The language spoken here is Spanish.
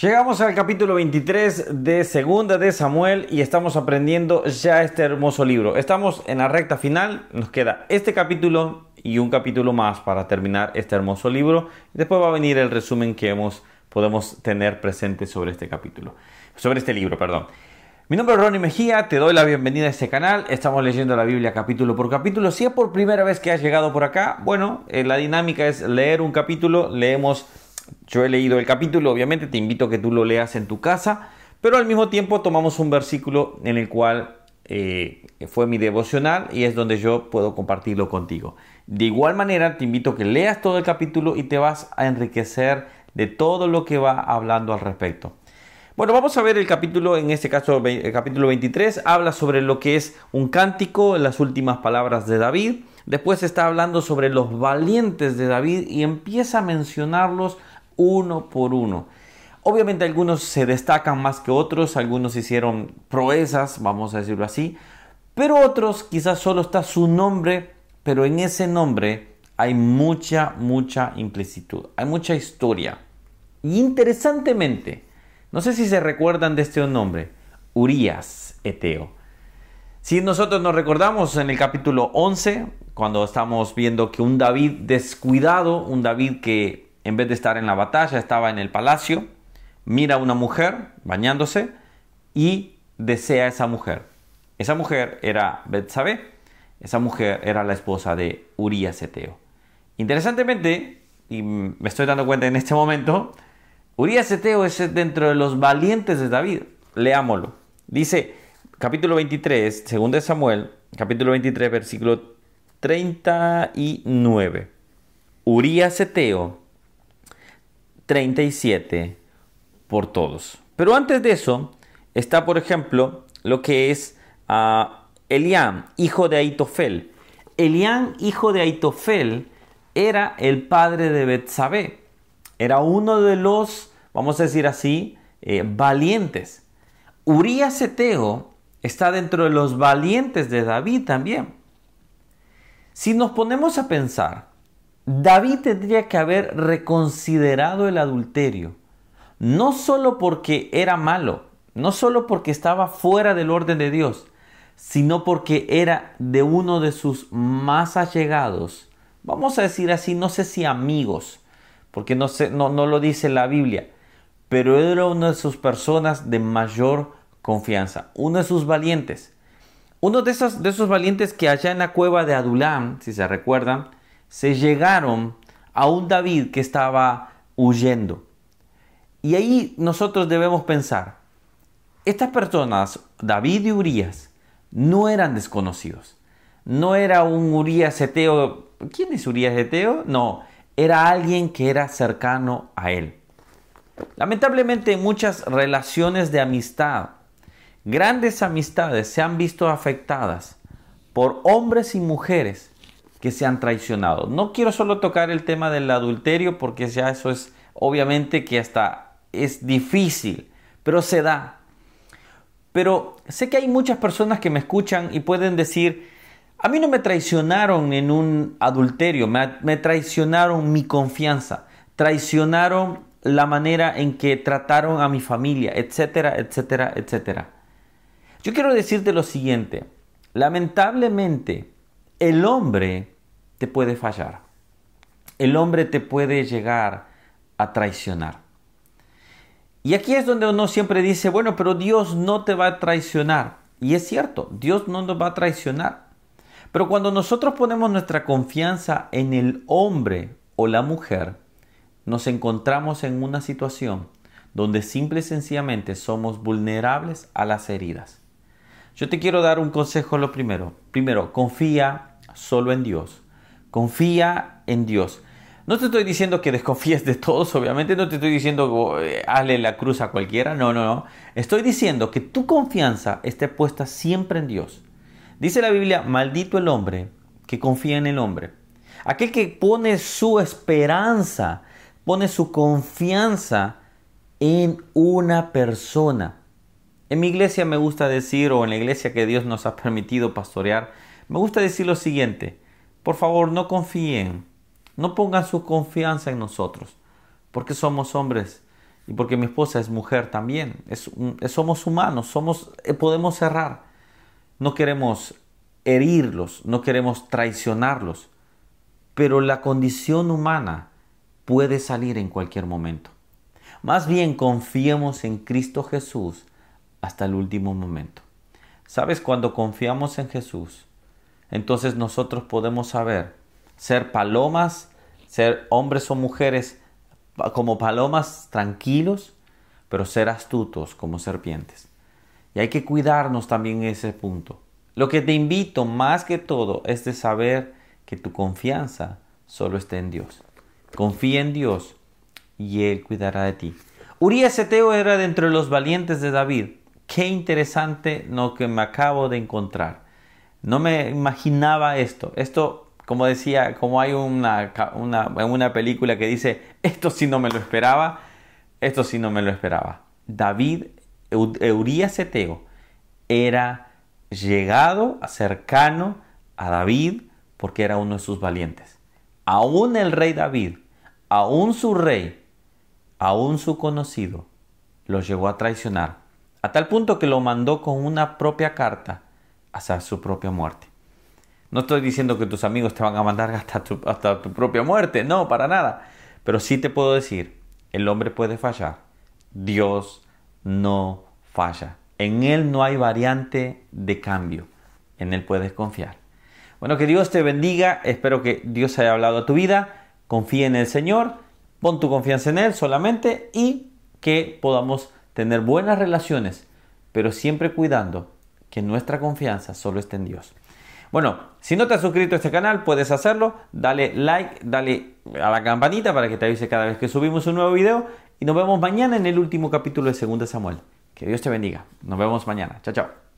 Llegamos al capítulo 23 de Segunda de Samuel y estamos aprendiendo ya este hermoso libro. Estamos en la recta final, nos queda este capítulo y un capítulo más para terminar este hermoso libro. Después va a venir el resumen que hemos, podemos tener presente sobre este capítulo, sobre este libro, perdón. Mi nombre es Ronnie Mejía, te doy la bienvenida a este canal. Estamos leyendo la Biblia capítulo por capítulo. Si es por primera vez que has llegado por acá, bueno, eh, la dinámica es leer un capítulo, leemos yo he leído el capítulo, obviamente te invito a que tú lo leas en tu casa, pero al mismo tiempo tomamos un versículo en el cual eh, fue mi devocional y es donde yo puedo compartirlo contigo. De igual manera, te invito a que leas todo el capítulo y te vas a enriquecer de todo lo que va hablando al respecto. Bueno, vamos a ver el capítulo, en este caso el capítulo 23, habla sobre lo que es un cántico, las últimas palabras de David. Después está hablando sobre los valientes de David y empieza a mencionarlos uno por uno. Obviamente algunos se destacan más que otros, algunos hicieron proezas, vamos a decirlo así, pero otros quizás solo está su nombre, pero en ese nombre hay mucha, mucha implicitud, hay mucha historia. Y interesantemente, no sé si se recuerdan de este nombre, Urias Eteo. Si nosotros nos recordamos en el capítulo 11, cuando estamos viendo que un David descuidado, un David que en vez de estar en la batalla, estaba en el palacio, mira a una mujer bañándose y desea a esa mujer. Esa mujer era Betsabé, esa mujer era la esposa de Urias Eteo. Interesantemente, y me estoy dando cuenta en este momento, Urias Eteo es dentro de los valientes de David. Leámoslo. Dice, capítulo 23, segundo de Samuel, capítulo 23, versículo 39. Urias Eteo 37 por todos. Pero antes de eso está, por ejemplo, lo que es uh, hijo de Aitofel. Eliam, hijo de Aitofel, era el padre de Betsabé. Era uno de los, vamos a decir así, eh, valientes. Urías Eteo está dentro de los valientes de David también. Si nos ponemos a pensar, David tendría que haber reconsiderado el adulterio, no solo porque era malo, no solo porque estaba fuera del orden de Dios, sino porque era de uno de sus más allegados, vamos a decir así, no sé si amigos, porque no, no, no lo dice la Biblia, pero era una de sus personas de mayor confianza, uno de sus valientes. Uno de esos, de esos valientes que allá en la cueva de Adulam, si se recuerdan, se llegaron a un David que estaba huyendo. Y ahí nosotros debemos pensar, estas personas, David y Urias, no eran desconocidos. No era un Urias Eteo. ¿Quién es Urias Eteo? No, era alguien que era cercano a él. Lamentablemente muchas relaciones de amistad, grandes amistades se han visto afectadas por hombres y mujeres que se han traicionado. No quiero solo tocar el tema del adulterio porque ya eso es obviamente que hasta es difícil, pero se da. Pero sé que hay muchas personas que me escuchan y pueden decir, a mí no me traicionaron en un adulterio, me, traicionaron mi confianza, traicionaron la manera en que trataron a mi familia, etcétera, etcétera, etcétera. Yo quiero decirte lo siguiente, lamentablemente el hombre te puede fallar. El hombre te puede llegar a traicionar. Y aquí es donde uno siempre dice, bueno, pero Dios no te va a traicionar. Y es cierto, Dios no nos va a traicionar. Pero cuando nosotros ponemos nuestra confianza en el hombre o la mujer, nos encontramos en una situación donde simple y sencillamente somos vulnerables a las heridas. Yo te quiero dar un consejo lo primero. Primero, confía solo en Dios. Confía en Dios. No te estoy diciendo que desconfíes de todos, obviamente, no te estoy diciendo oh, eh, hazle la cruz a cualquiera, no, no, no. Estoy diciendo que tu confianza esté puesta siempre en Dios. Dice la Biblia, maldito el hombre que confía en el hombre. Aquel que pone su esperanza, pone su confianza en una persona. En mi iglesia me gusta decir, o en la iglesia que Dios nos ha permitido pastorear, me gusta decir lo siguiente, por favor no confíen, no pongan su confianza en nosotros, porque somos hombres y porque mi esposa es mujer también. somos humanos, somos, eh, podemos errar. No queremos herirlos, no queremos traicionarlos, pero la condición humana puede salir en cualquier momento. Más bien confiemos en Cristo Jesús hasta el último momento. ¿Sabes? Cuando confiamos en Jesús, entonces nosotros podemos saber ser palomas, ser hombres o mujeres como palomas tranquilos, pero ser astutos como serpientes. Y hay que cuidarnos también en ese punto. Lo que te invito más que todo es de saber que tu confianza solo está en Dios. Confía en Dios y Él cuidará de ti. Urias Eteo era de entre los valientes de David. Qué interesante lo que me acabo de encontrar. No me imaginaba esto. Esto, como decía, como hay una, una, una película que dice, esto sí no me lo esperaba, esto sí no me lo esperaba. David, Urias Eteo, era llegado, cercano a David, porque era uno de sus valientes. Aún el rey David, aún su rey, aún su conocido, lo llegó a traicionar, a tal punto que lo mandó con una propia carta hacia su propia muerte. No estoy diciendo que tus amigos te van a mandar hasta tu, hasta tu propia muerte, no, para nada. Pero sí te puedo decir, el hombre puede fallar, Dios no falla. En Él no hay variante de cambio. En Él puedes confiar. Bueno, que Dios te bendiga. Espero que Dios haya hablado a tu vida. Confía en el Señor. Pon tu confianza en Él solamente y que podamos tener buenas relaciones, pero siempre cuidando que nuestra confianza solo esté en Dios. Bueno, si no te has suscrito a este canal, puedes hacerlo. Dale like, dale a la campanita para que te avise cada vez que subimos un nuevo video. Y nos vemos mañana en el último capítulo de 2 Samuel. Que Dios te bendiga. Nos vemos mañana. Chao, chao.